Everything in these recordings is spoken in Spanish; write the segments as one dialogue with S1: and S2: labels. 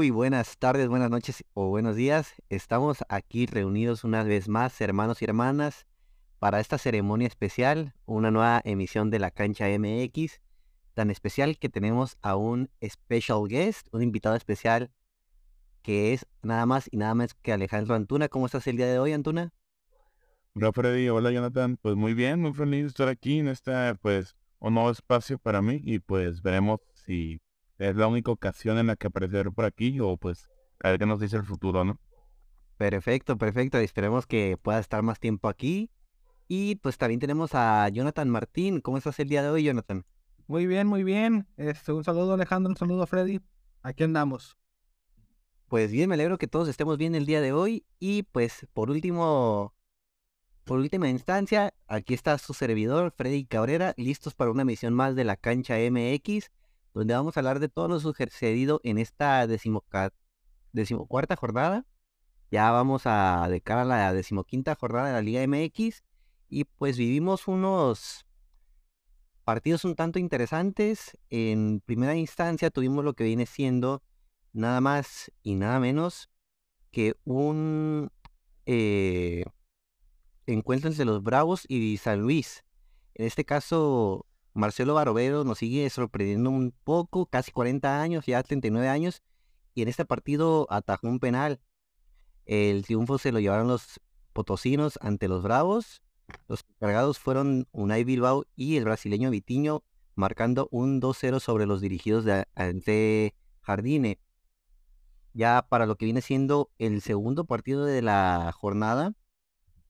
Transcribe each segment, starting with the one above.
S1: Muy buenas tardes, buenas noches o buenos días. Estamos aquí reunidos una vez más, hermanos y hermanas, para esta ceremonia especial, una nueva emisión de la cancha MX, tan especial que tenemos a un special guest, un invitado especial que es nada más y nada más que Alejandro Antuna. ¿Cómo estás el día de hoy, Antuna?
S2: Hola Freddy, hola Jonathan. Pues muy bien, muy feliz de estar aquí en este, pues, un nuevo espacio para mí y pues veremos si es la única ocasión en la que apareceré por aquí o pues a ver qué nos dice el futuro, ¿no?
S1: Perfecto, perfecto. Esperemos que pueda estar más tiempo aquí. Y pues también tenemos a Jonathan Martín. ¿Cómo estás el día de hoy, Jonathan?
S3: Muy bien, muy bien. Este, un saludo Alejandro, un saludo Freddy. Aquí andamos.
S1: Pues bien, me alegro que todos estemos bien el día de hoy. Y pues por último, por última instancia, aquí está su servidor, Freddy Cabrera, listos para una misión más de la cancha MX donde vamos a hablar de todo lo sucedido en esta decimocuarta jornada. Ya vamos a de cara a la decimoquinta jornada de la Liga MX y pues vivimos unos partidos un tanto interesantes. En primera instancia tuvimos lo que viene siendo nada más y nada menos que un eh, encuentro entre los Bravos y San Luis. En este caso, Marcelo Barovero nos sigue sorprendiendo un poco, casi 40 años, ya 39 años, y en este partido atajó un penal. El triunfo se lo llevaron los potosinos ante los Bravos. Los cargados fueron Unai Bilbao y el brasileño Vitiño, marcando un 2-0 sobre los dirigidos de ante Jardine. Ya para lo que viene siendo el segundo partido de la jornada,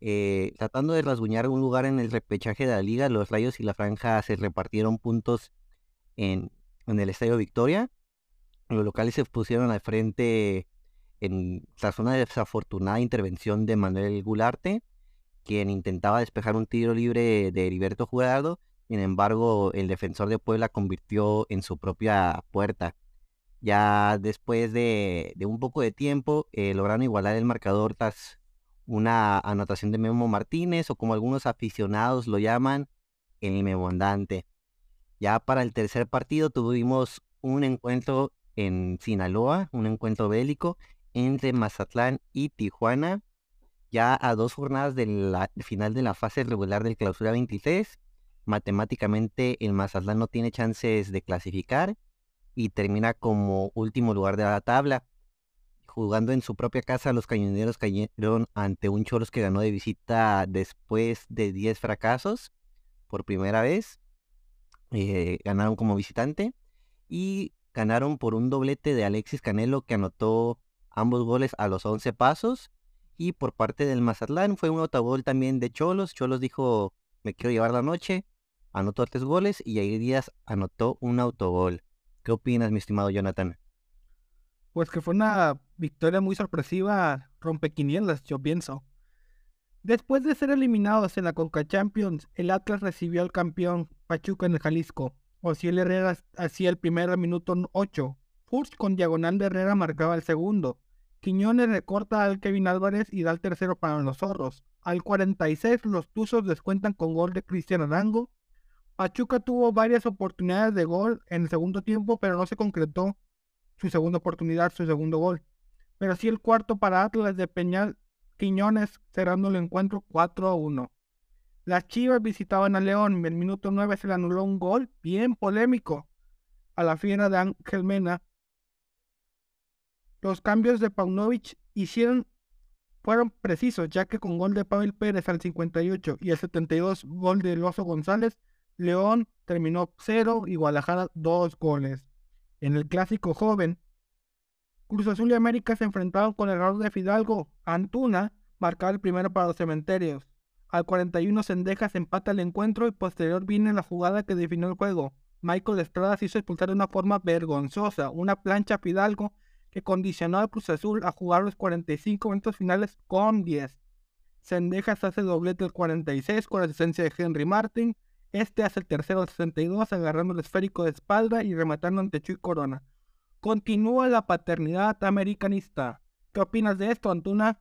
S1: eh, tratando de rasguñar un lugar en el repechaje de la liga, los Rayos y la Franja se repartieron puntos en, el Estadio Victoria. Los locales se pusieron al frente en zona de desafortunada intervención de Manuel Gularte, quien intentaba despejar un tiro libre de Heriberto Jurado. Sin embargo, el defensor de Puebla convirtió en su propia puerta. Ya después de, un poco de tiempo, eh, lograron igualar el marcador tras una anotación de Memo Martínez o como algunos aficionados lo llaman, el Memondante. Ya para el tercer partido tuvimos un encuentro en Sinaloa, un encuentro bélico entre Mazatlán y Tijuana, ya a dos jornadas del final de la fase regular del clausura 23. Matemáticamente el Mazatlán no tiene chances de clasificar y termina como último lugar de la tabla jugando en su propia casa, los cañoneros cayeron ante un Cholos que ganó de visita después de 10 fracasos por primera vez. Eh, ganaron como visitante y ganaron por un doblete de Alexis Canelo que anotó ambos goles a los 11 pasos. Y por parte del Mazatlán fue un autogol también de Cholos. Cholos dijo, me quiero llevar la noche. Anotó tres goles y Jair Díaz anotó un autogol. ¿Qué opinas, mi estimado Jonathan?
S3: Pues que fue una victoria muy sorpresiva, rompequinielas, yo pienso. Después de ser eliminados en la Conca Champions, el Atlas recibió al campeón Pachuca en el Jalisco. Ociel Herrera hacía el primero minuto 8. Furch con diagonal de Herrera marcaba el segundo. Quiñones recorta al Kevin Álvarez y da el tercero para los zorros. Al 46 los Tuzos descuentan con gol de Cristian Arango. Pachuca tuvo varias oportunidades de gol en el segundo tiempo, pero no se concretó su segunda oportunidad, su segundo gol. Pero sí el cuarto para Atlas de Peñal Quiñones, cerrando el encuentro 4 a 1. Las Chivas visitaban a León. En el minuto 9 se le anuló un gol bien polémico a la fiera de Ángel Mena. Los cambios de Paunovic hicieron, fueron precisos, ya que con gol de Pavel Pérez al 58 y el 72 gol de Loso González, León terminó 0 y Guadalajara 2 goles. En el clásico joven, Cruz Azul y América se enfrentaron con el error de Fidalgo. Antuna marcaba el primero para los cementerios. Al 41 Sendejas empata el encuentro y posterior viene la jugada que definió el juego. Michael Estrada se hizo expulsar de una forma vergonzosa, una plancha Fidalgo que condicionó al Cruz Azul a jugar los 45 minutos finales con 10. Sendejas hace doblete el 46 con la asistencia de Henry Martin. Este hace el tercero al 62, agarrando el esférico de espalda y rematando ante Chuy Corona. Continúa la paternidad americanista. ¿Qué opinas de esto, Antuna?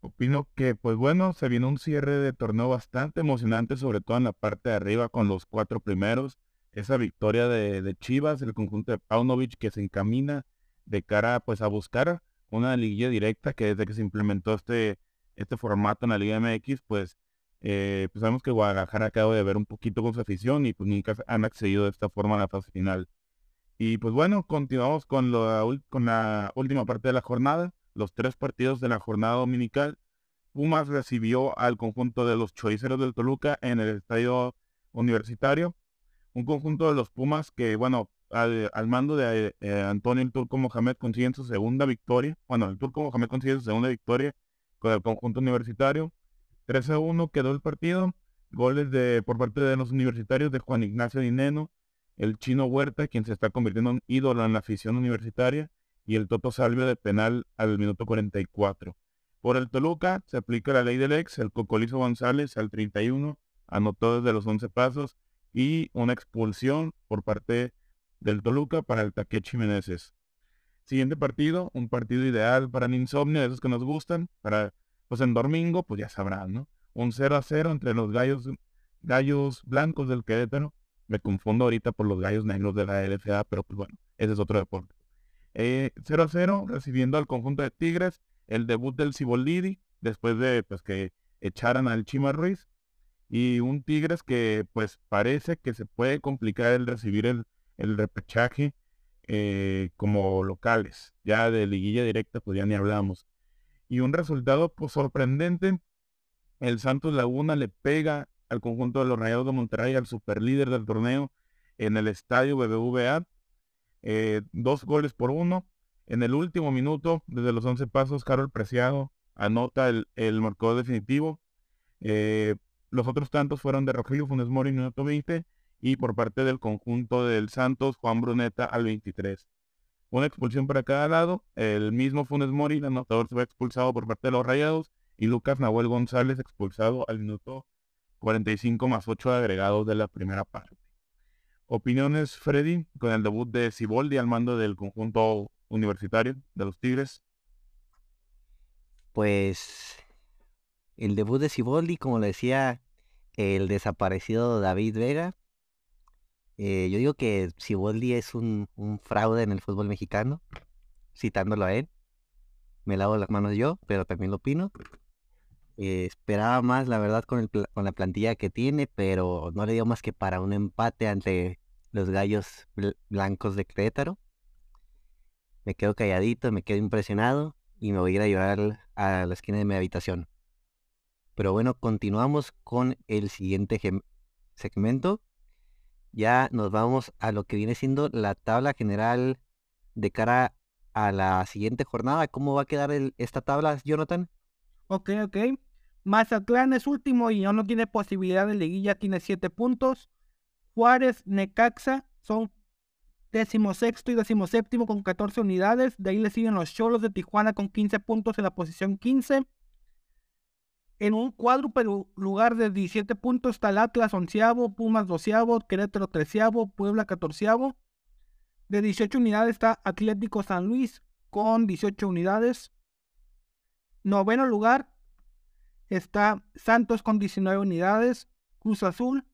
S2: Opino que, pues bueno, se viene un cierre de torneo bastante emocionante, sobre todo en la parte de arriba con los cuatro primeros. Esa victoria de, Chivas, el conjunto de Paunovic que se encamina de cara pues a buscar una liguilla directa que desde que se implementó este, este formato en la Liga MX, pues, eh, pues sabemos que Guadalajara acaba de ver un poquito con su afición y pues nunca han accedido de esta forma a la fase final. Y pues bueno, continuamos con, con la última parte de la jornada, los tres partidos de la jornada dominical. Pumas recibió al conjunto de los choiceros del Toluca en el estadio universitario. Un conjunto de los Pumas que, bueno, al, mando de eh, Antonio el Turco Mohamed consiguen su segunda victoria. Bueno, el Turco Mohamed consigue su segunda victoria con el conjunto universitario. 13 a 1 quedó el partido. Goles de, por parte de los universitarios de Juan Ignacio Dineno, el chino Huerta, quien se está convirtiendo en ídolo en la afición universitaria, y el Toto Salvio de penal al minuto 44. Por el Toluca se aplica la ley del ex, el Cocolizo González al 31 anotó desde los 11 pasos y una expulsión por parte del Toluca para el Takechi Meneses. Siguiente partido, un partido ideal para el insomnio, de esos que nos gustan, para, pues en domingo, pues ya sabrán, ¿no? Un 0 a 0 entre los gallos, gallos blancos del Querétaro. Me confundo ahorita por los gallos negros de la LFA, pero pues bueno, ese es otro deporte. 0 eh, a 0, recibiendo al conjunto de Tigres, el debut del Cibolidi, después de pues que echaran al Chima Ruiz, y un Tigres que pues parece que se puede complicar el recibir el, el repechaje eh, como locales. Ya de liguilla directa pues ya ni hablamos. Y un resultado pues sorprendente. El Santos Laguna le pega al conjunto de los Rayados de Monterrey, al superlíder del torneo, en el estadio BBVA. Eh, dos goles por uno. En el último minuto, desde los 11 pasos, Carol Preciado anota el, el marcador definitivo. Eh, los otros tantos fueron de Rogelio Funes Mori, minuto 20, y por parte del conjunto del Santos, Juan Bruneta al 23. Una expulsión para cada lado. El mismo Funes Mori, el anotador, se va expulsado por parte de los Rayados. Y Lucas Nahuel González expulsado al minuto 45 más 8 agregados de la primera parte. Opiniones, Freddy, con el debut de Ciboldi al mando del conjunto universitario de los Tigres.
S1: Pues el debut de Ciboldi, como le decía el desaparecido David Vega, eh, yo digo que Siboldi es un, fraude en el fútbol mexicano, citándolo a él. Me lavo las manos yo, pero también lo opino. Eh, esperaba más, la verdad, con, el, con la plantilla que tiene, pero no le dio más que para un empate ante los gallos blancos de Querétaro. Me quedo calladito, me quedo impresionado y me voy a ir a llorar a la esquina de mi habitación. Pero bueno, continuamos con el siguiente segmento ya nos vamos a lo que viene siendo la tabla general de cara a la siguiente jornada. ¿Cómo va a quedar esta tabla, Jonathan?
S3: Ok, ok. Mazatlán es último y no tiene posibilidad de liguilla, tiene siete puntos. Juárez, Necaxa son decimosexto y decimoséptimo con 14 unidades. De ahí le siguen los Cholos de Tijuana con 15 puntos en la posición 15. En un cuádruple lugar de 17 puntos está el Atlas onceavo, Pumas doceavo, Querétaro treceavo, Puebla catorceavo. De 18 unidades está Atlético San Luis con 18 unidades. Noveno lugar está Santos con 19 unidades. Cruz Azul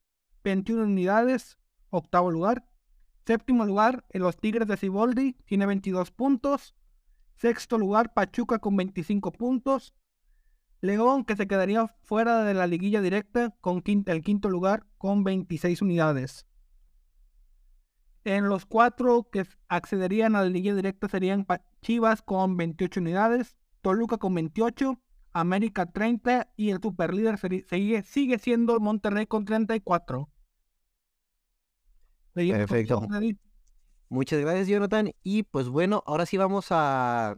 S3: 21 unidades. Octavo lugar. Séptimo lugar, en los Tigres de Ciboldi tiene 22 puntos. Sexto lugar, Pachuca con 25 puntos. León, que se quedaría fuera de la liguilla directa con el quinto lugar con 26 unidades. En los cuatro que accederían a la liguilla directa serían Chivas con 28 unidades, Toluca con 28, América 30 y el superlíder sigue, sigue siendo Monterrey con 34.
S1: Perfecto. Muchas gracias, Jonathan. Y pues bueno, ahora sí vamos a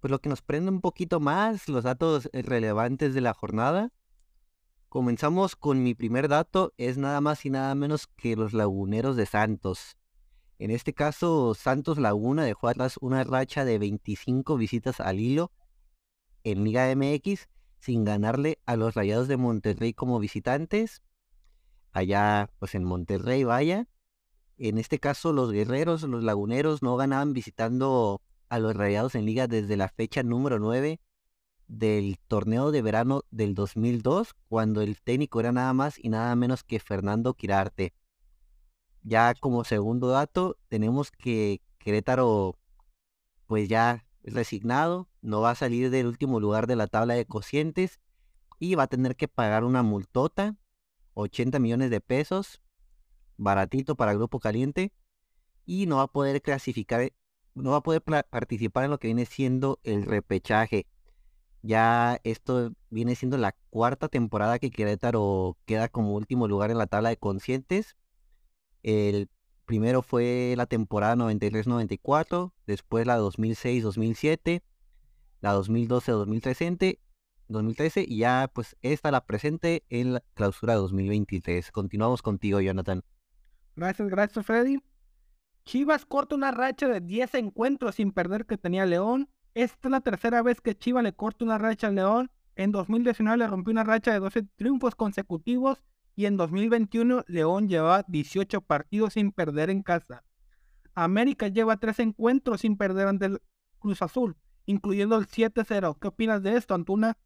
S1: pues lo que nos prende un poquito más, los datos relevantes de la jornada. Comenzamos con mi primer dato, es nada más y nada menos que los laguneros de Santos. En este caso, Santos Laguna dejó atrás una racha de 25 visitas al hilo en Liga MX sin ganarle a los Rayados de Monterrey como visitantes. Allá, pues en Monterrey, vaya. En este caso, los guerreros, los laguneros no ganaban visitando a los Rayados en liga desde la fecha número 9 del torneo de verano del 2002, cuando el técnico era nada más y nada menos que Fernando Quirarte. Ya como segundo dato, tenemos que Querétaro pues ya resignado, no va a salir del último lugar de la tabla de cocientes y va a tener que pagar una multota, 80 millones de pesos, baratito para Grupo Caliente, y no va a poder clasificar, no va a poder participar en lo que viene siendo el repechaje. Ya esto viene siendo la cuarta temporada que Querétaro queda como último lugar en la tabla de conscientes. El primero fue la temporada 93-94, después la 2006-2007, la 2012-2013 2013 y ya pues esta la presente en la clausura 2023. Continuamos contigo, Jonathan.
S3: Gracias, gracias, Freddy. Chivas corta una racha de 10 encuentros sin perder que tenía León. Esta es la tercera vez que Chivas le corta una racha al León. En 2019 le rompió una racha de 12 triunfos consecutivos y en 2021 León lleva 18 partidos sin perder en casa. América lleva 3 encuentros sin perder ante el Cruz Azul, incluyendo el 7-0. ¿Qué opinas de esto, Antuna?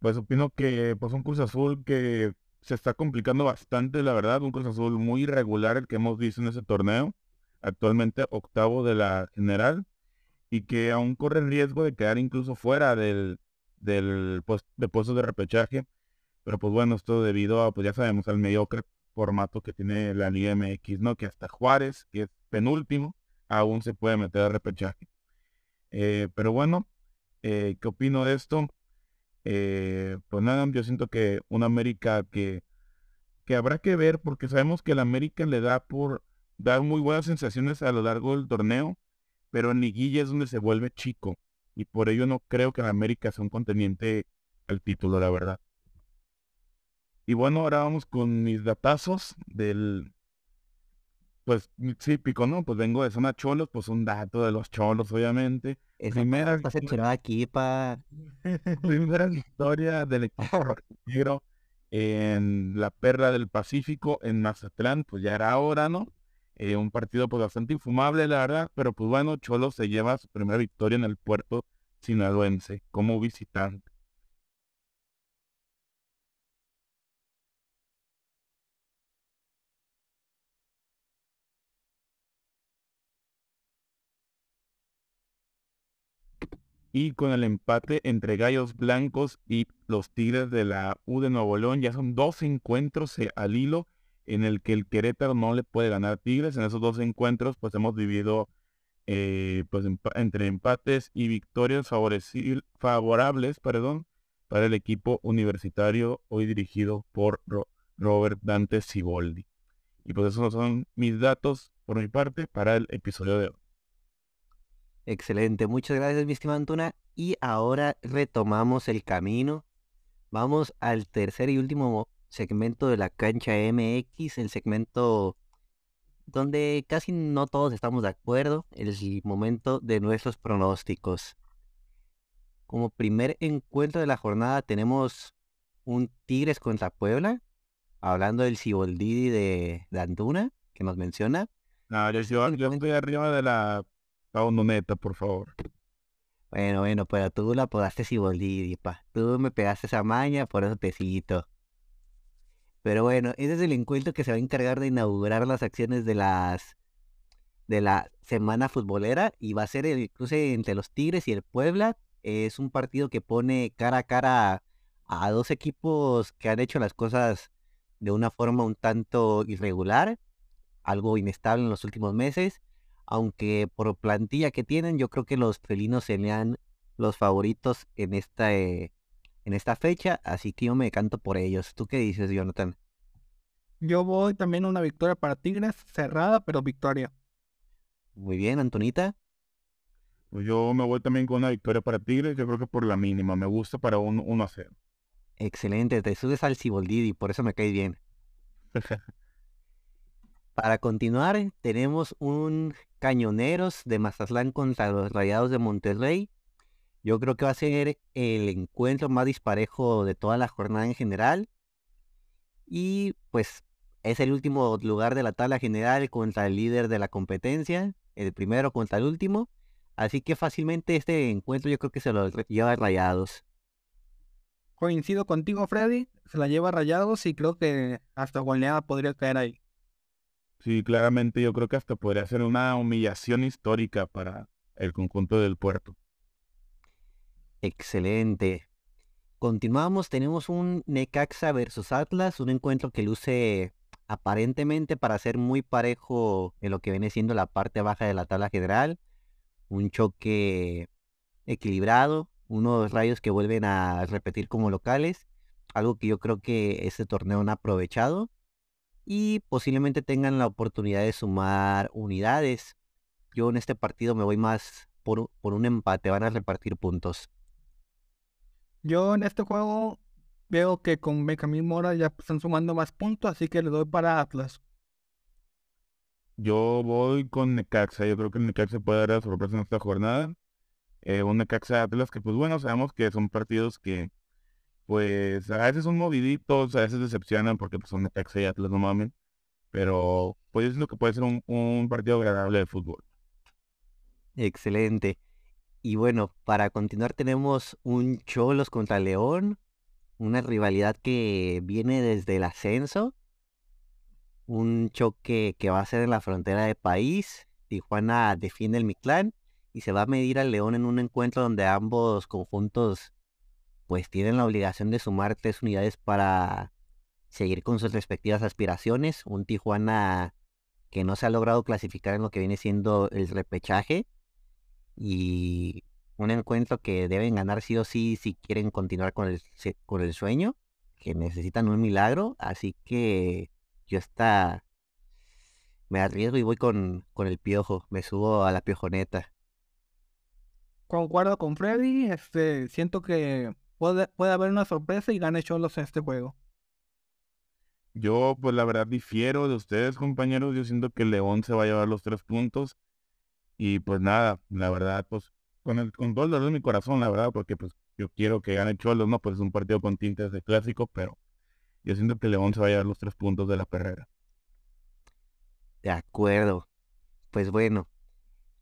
S2: Pues opino que pues un Cruz Azul que se está complicando bastante, la verdad, un Cruz Azul muy irregular el que hemos visto en ese torneo, actualmente octavo de la general, y que aún corre el riesgo de quedar incluso fuera del, del de puesto de repechaje, pero pues bueno, esto debido a, pues ya sabemos, al mediocre formato que tiene la Liga MX, ¿no? Que hasta Juárez, que es penúltimo, aún se puede meter a repechaje. Eh, pero bueno, eh, ¿qué opino de esto? Eh, pues nada, yo siento que una América que, que habrá que ver porque sabemos que la América le da por dar muy buenas sensaciones a lo largo del torneo, pero en liguilla es donde se vuelve chico y por ello no creo que la América sea un conteniente al título, la verdad. Y bueno, ahora vamos con mis datazos del, pues típico, ¿no? Pues vengo de zona cholos, pues un dato de los cholos, obviamente.
S1: primera victoria, aquí para
S2: primera victoria del equipo negro en la perla del Pacífico en Mazatlán, pues ya era hora, ¿no? Eh, un partido pues bastante infumable, la verdad, pero pues bueno, Cholos se lleva su primera victoria en el puerto sinaloense como visitante. Y con el empate entre Gallos Blancos y los Tigres de la U de Nuevo León. Ya son dos encuentros eh, al hilo en el que el Querétaro no le puede ganar Tigres. En esos dos encuentros pues hemos dividido eh, pues entre empates y victorias favorables perdón, para el equipo universitario hoy dirigido por Robert Dante Siboldi. Y pues esos son mis datos por mi parte para el episodio de hoy.
S1: Excelente, muchas gracias, mi estimado Antuna. Y ahora retomamos el camino. Vamos al tercer y último segmento de la cancha MX, el segmento donde casi no todos estamos de acuerdo, el momento de nuestros pronósticos. Como primer encuentro de la jornada tenemos un Tigres contra Puebla, hablando del Ciboldidi de, Antuna, que nos menciona.
S2: No, yo, yo estoy arriba de la Pauno neta, por favor.
S1: Bueno, bueno, pero tú la podaste Siboldi, pa. Tú me pegaste esa maña, por eso te cito. Pero bueno, ese es el encuentro que se va a encargar de inaugurar las acciones de las de la semana futbolera y va a ser el cruce entre los Tigres y el Puebla. Es un partido que pone cara a cara a dos equipos que han hecho las cosas de una forma un tanto irregular, algo inestable en los últimos meses aunque por plantilla que tienen, yo creo que los felinos serían los favoritos en esta, eh, en esta fecha, así que yo me canto por ellos. ¿Tú qué dices, Jonathan?
S3: Yo voy también a una victoria para Tigres, cerrada, pero victoria.
S1: Muy bien, Antonita.
S2: Pues yo me voy también con una victoria para Tigres, yo creo que por la mínima, me gusta para un 1 a 0.
S1: Excelente, te subes al Ciboldidi, por eso me cae bien. Para continuar, tenemos un Cañoneros de Mazatlán contra los Rayados de Monterrey. Yo creo que va a ser el encuentro más disparejo de toda la jornada en general. Y pues es el último lugar de la tabla general contra el líder de la competencia, el primero contra el último. Así que fácilmente este encuentro yo creo que se lo lleva Rayados.
S3: Coincido contigo, Freddy. Se la lleva Rayados y creo que hasta goleada podría caer ahí.
S2: Sí, claramente yo creo que hasta podría ser una humillación histórica para el conjunto del puerto.
S1: Excelente. Continuamos, tenemos un Necaxa versus Atlas, un encuentro que luce aparentemente para ser muy parejo en lo que viene siendo la parte baja de la tabla general. Un choque equilibrado, unos rayos que vuelven a repetir como locales, algo que yo creo que este torneo han aprovechado y posiblemente tengan la oportunidad de sumar unidades. Yo en este partido me voy más por, por un empate, van a repartir puntos.
S3: Yo en este juego veo que con Benjamín Mora ya están sumando más puntos, así que le doy para Atlas.
S2: Yo voy con Necaxa. Yo creo que Necaxa puede dar la sorpresa en esta jornada. Eh, un Necaxa Atlas que, pues bueno, sabemos que son partidos que, pues a veces son moviditos, a veces decepcionan porque pues, son Necaxa y Atlas, no mames. Pero, pues es lo que puede ser un, un partido agradable de fútbol.
S1: Excelente. Y bueno, para continuar tenemos un Cholos contra León, una rivalidad que viene desde el ascenso, un choque que va a ser en la frontera del país. Tijuana defiende el Mictlán y se va a medir al León en un encuentro donde ambos conjuntos pues tienen la obligación de sumar tres unidades para seguir con sus respectivas aspiraciones. Un Tijuana que no se ha logrado clasificar en lo que viene siendo el repechaje y un encuentro que deben ganar sí o sí si quieren continuar con el, con el sueño, que necesitan un milagro, así que yo está me arriesgo y voy con, con el piojo, me subo a la piojoneta.
S3: Concuerdo con Freddy, este, siento que puede, puede haber una sorpresa y gane Cholos en este juego.
S2: Yo, pues la verdad, difiero de ustedes, compañeros. Yo siento que León se va a llevar los tres puntos. Y pues nada, la verdad, pues con, el, con todo el dolor de mi corazón, la verdad, porque pues yo quiero que gane Cholos, ¿no? Pues es un partido con tintes de clásico, pero yo siento que León se va a llevar los tres puntos de la perrera.
S1: De acuerdo. Pues bueno,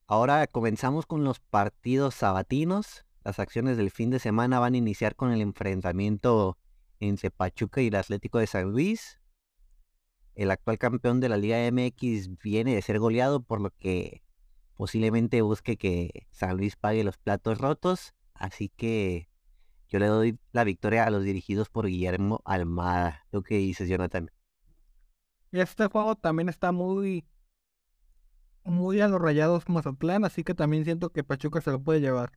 S1: ahora comenzamos con los partidos sabatinos. Las acciones del fin de semana van a iniciar con el enfrentamiento entre Pachuca y el Atlético de San Luis. El actual campeón de la Liga MX viene de ser goleado, por lo que posiblemente busque que San Luis pague los platos rotos. Así que yo le doy la victoria a los dirigidos por Guillermo Almada. ¿Tú qué dices, Jonathan?
S3: Este juego también está muy, muy a los rayados Mazatlán, así que también siento que Pachuca se lo puede llevar.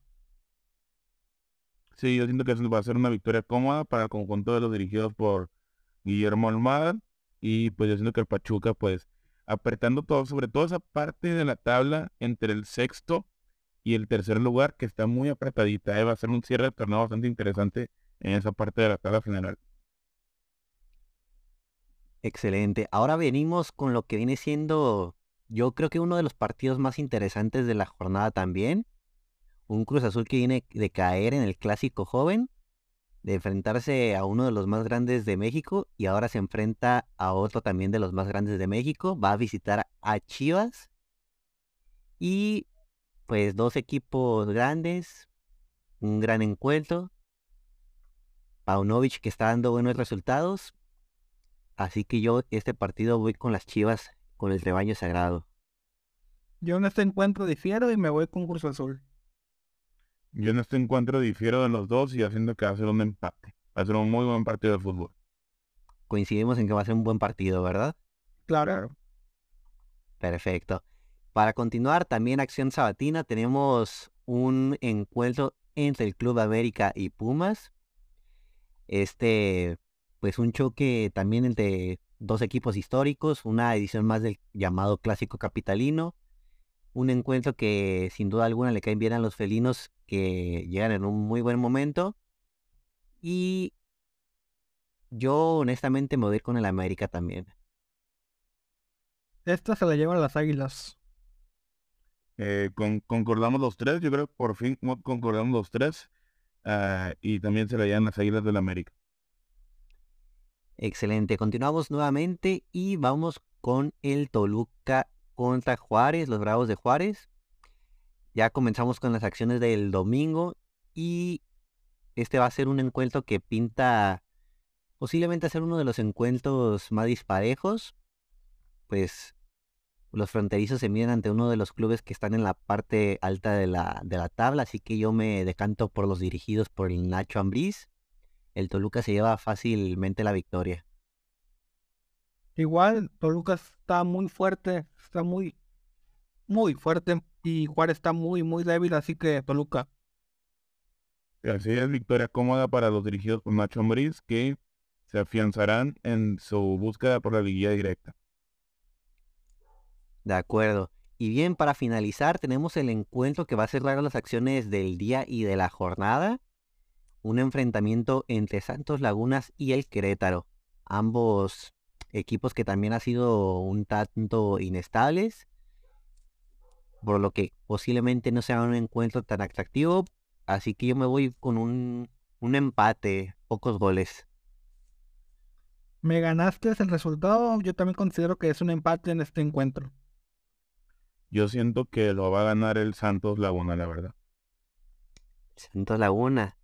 S2: Sí, yo siento que va a ser una victoria cómoda para el conjunto de los dirigidos por Guillermo Almada. Y pues yo siento que el Pachuca, pues, apretando todo, sobre todo esa parte de la tabla entre el sexto y el tercer lugar, que está muy apretadita. Eh, va a ser un cierre de torneo bastante interesante en esa parte de la tabla general.
S1: Excelente. Ahora venimos con lo que viene siendo, yo creo que uno de los partidos más interesantes de la jornada también. Un Cruz Azul que viene de caer en el clásico joven de enfrentarse a uno de los más grandes de México y ahora se enfrenta a otro también de los más grandes de México. Va a visitar a Chivas y pues dos equipos grandes, un gran encuentro. Paunovic que está dando buenos resultados. Así que yo este partido voy con las Chivas, con el rebaño sagrado.
S3: Yo en este encuentro difiero y me voy con Cruz Azul.
S2: Yo en este encuentro difiero de los dos y haciendo que va a ser un empate. Va a ser un muy buen partido de fútbol.
S1: Coincidimos en que va a ser un buen partido, ¿verdad?
S3: Claro.
S1: Perfecto. Para continuar, también acción sabatina, tenemos un encuentro entre el Club América y Pumas. Este, pues un choque también entre dos equipos históricos, una edición más del llamado Clásico Capitalino. Un encuentro que sin duda alguna le caen bien a los felinos que llegan en un muy buen momento. Y yo honestamente me voy con el América también.
S3: Esta se la llevan las águilas.
S2: Eh, con, concordamos los tres, yo creo que por fin concordamos los tres. Ah, y también se la llevan las águilas del América.
S1: Excelente, continuamos nuevamente y vamos con el Toluca contra Juárez, los Bravos de Juárez. Ya comenzamos con las acciones del domingo y este va a ser un encuentro que pinta posiblemente ser uno de los encuentros más disparejos. Pues los fronterizos se miden ante uno de los clubes que están en la parte alta de la, de la tabla, así que yo me decanto por los dirigidos por el Nacho Ambriz. El Toluca se lleva fácilmente la victoria.
S3: Igual, Toluca está muy fuerte, está muy, muy fuerte y Juárez está muy, muy débil, así que Toluca.
S2: Así es, victoria cómoda para los dirigidos por Nacho Ambriz, que se afianzarán en su búsqueda por la liguilla directa.
S1: De acuerdo. Y bien, para finalizar, tenemos el encuentro que va a cerrar las acciones del día y de la jornada. Un enfrentamiento entre Santos Lagunas y el Querétaro. Ambos equipos que también han sido un tanto inestables. Por lo que posiblemente no sea un encuentro tan atractivo. Así que yo me voy con un, un empate, pocos goles.
S3: Me ganaste el resultado. Yo también considero que es un empate en este encuentro.
S2: Yo siento que lo va a ganar el Santos Laguna, la verdad.
S1: Santos Laguna.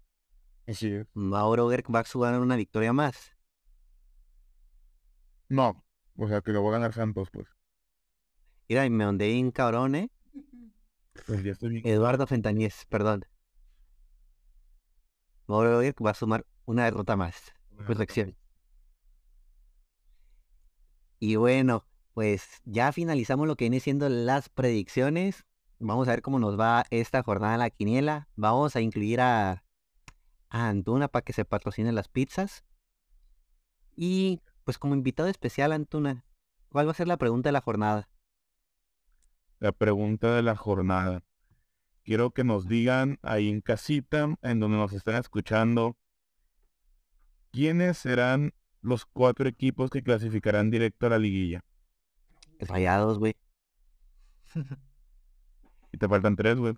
S2: Es.
S1: Mauro Gerg va a ganar una victoria más.
S2: No, o sea que lo va a ganar Santos, pues.
S1: Mira, y me ondeé un cabrón, ¿eh?
S2: Pues ya estoy bien.
S1: Eduardo Fentañez, perdón. Mauro va a sumar una derrota más. Corrección. Y bueno, pues ya finalizamos lo que viene siendo las predicciones. Vamos a ver cómo nos va esta jornada en la quiniela. Vamos a incluir a, a Antuna para que se patrocinen las pizzas. Y pues como invitado especial, Antuna, ¿cuál va a ser la pregunta de la jornada?
S2: La pregunta de la jornada. Quiero que nos digan ahí en casita, en donde nos están escuchando, ¿quiénes serán los cuatro equipos que clasificarán directo a la liguilla?
S1: Rayados, güey.
S2: Y te faltan tres, güey.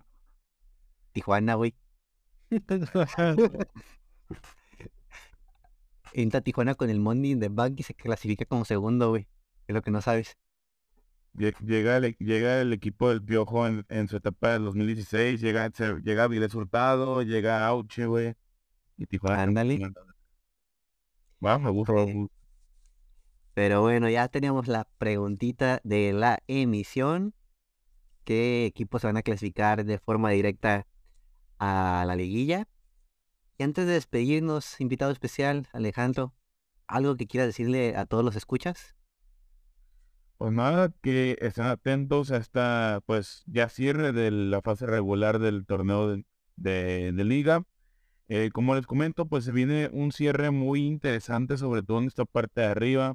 S1: Tijuana, güey. Entra Tijuana con el Money in the Bank y se clasifica como segundo, güey. Es lo que no sabes.
S2: Lle- Llega el, e- llega el equipo del Piojo en, en su etapa del 2016, llega, se- llega Viles Hurtado, llega Auche, güey. Y Tijuana.
S1: Ándale.
S2: Va, me gusta.
S1: Pero bueno, ya teníamos la preguntita de la emisión. ¿Qué equipos se van a clasificar de forma directa a la liguilla? Antes de despedirnos, invitado especial, Alejandro, ¿algo que quieras decirle a todos los escuchas?
S2: Pues nada, que estén atentos a esta, pues ya cierre de la fase regular del torneo de, liga. Eh, como les comento, pues se viene un cierre muy interesante, sobre todo en esta parte de arriba.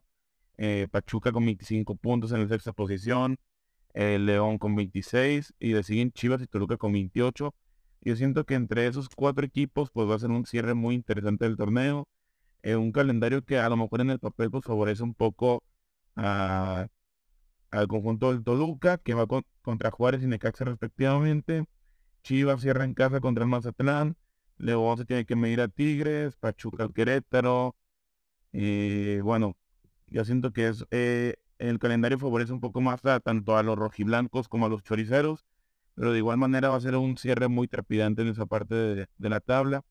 S2: Eh, Pachuca con 25 puntos en la sexta posición, el León con 26 y le siguen Chivas y Toluca con 28. Yo siento que entre esos cuatro equipos pues va a ser un cierre muy interesante del torneo. Eh, un calendario que a lo mejor en el papel pues favorece un poco al conjunto del Toluca, que va con- contra Juárez y Necaxa respectivamente. Chivas cierra en casa contra el Mazatlán. León se tiene que medir a Tigres, Pachuca al Querétaro. Y bueno, yo siento que es eh, el calendario favorece un poco más a, tanto a los rojiblancos como a los choriceros, pero de igual manera va a ser un cierre muy trepidante en esa parte de, de la tabla.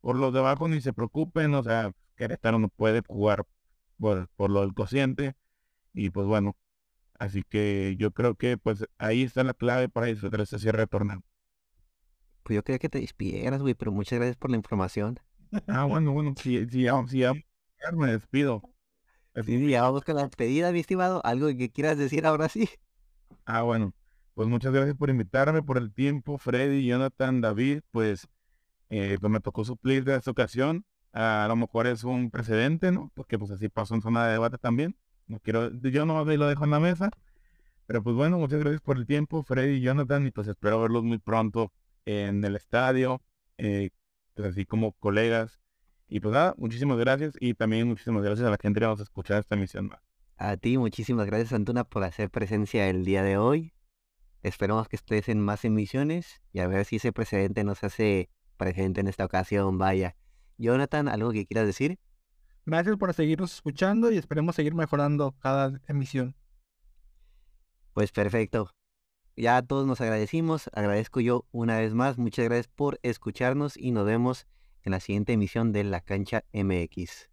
S2: Por los de abajo ni se preocupen, o sea, Querétaro no puede jugar por, por lo del cociente. Y pues bueno, Así que yo creo que pues ahí está la clave para disfrutar este cierre de torneo.
S1: Pues yo quería que te despidieras, güey, pero muchas gracias por la información.
S2: Ah, bueno, bueno, si, si, ya, si ya me despido.
S1: Sí, ya vamos con la despedida, mi estimado. ¿Algo que quieras decir ahora sí?
S2: Ah, bueno, pues muchas gracias por invitarme, por el tiempo, Freddy, Jonathan, David, pues, eh, pues me tocó suplir de esta ocasión. a lo mejor es un precedente, ¿no? Porque pues así pasó en zona de debate también. No quiero, yo no lo dejo en la mesa. Pero pues bueno, muchas gracias por el tiempo, Freddy y Jonathan, y pues espero verlos muy pronto en el estadio, eh, pues así como colegas. Y pues nada, muchísimas gracias y también muchísimas gracias a la gente que vamos a escuchar esta emisión más.
S1: A ti, muchísimas gracias, Antuna, por hacer presencia el día de hoy. Esperamos que estés en más emisiones y a ver si ese precedente nos hace presente en esta ocasión. Vaya. Jonathan, ¿algo que quieras decir?
S3: Gracias por seguirnos escuchando y esperemos seguir mejorando cada emisión.
S1: Pues perfecto. Ya todos nos agradecimos. Agradezco yo una vez más. Muchas gracias por escucharnos y nos vemos en la siguiente emisión de La Cancha MX.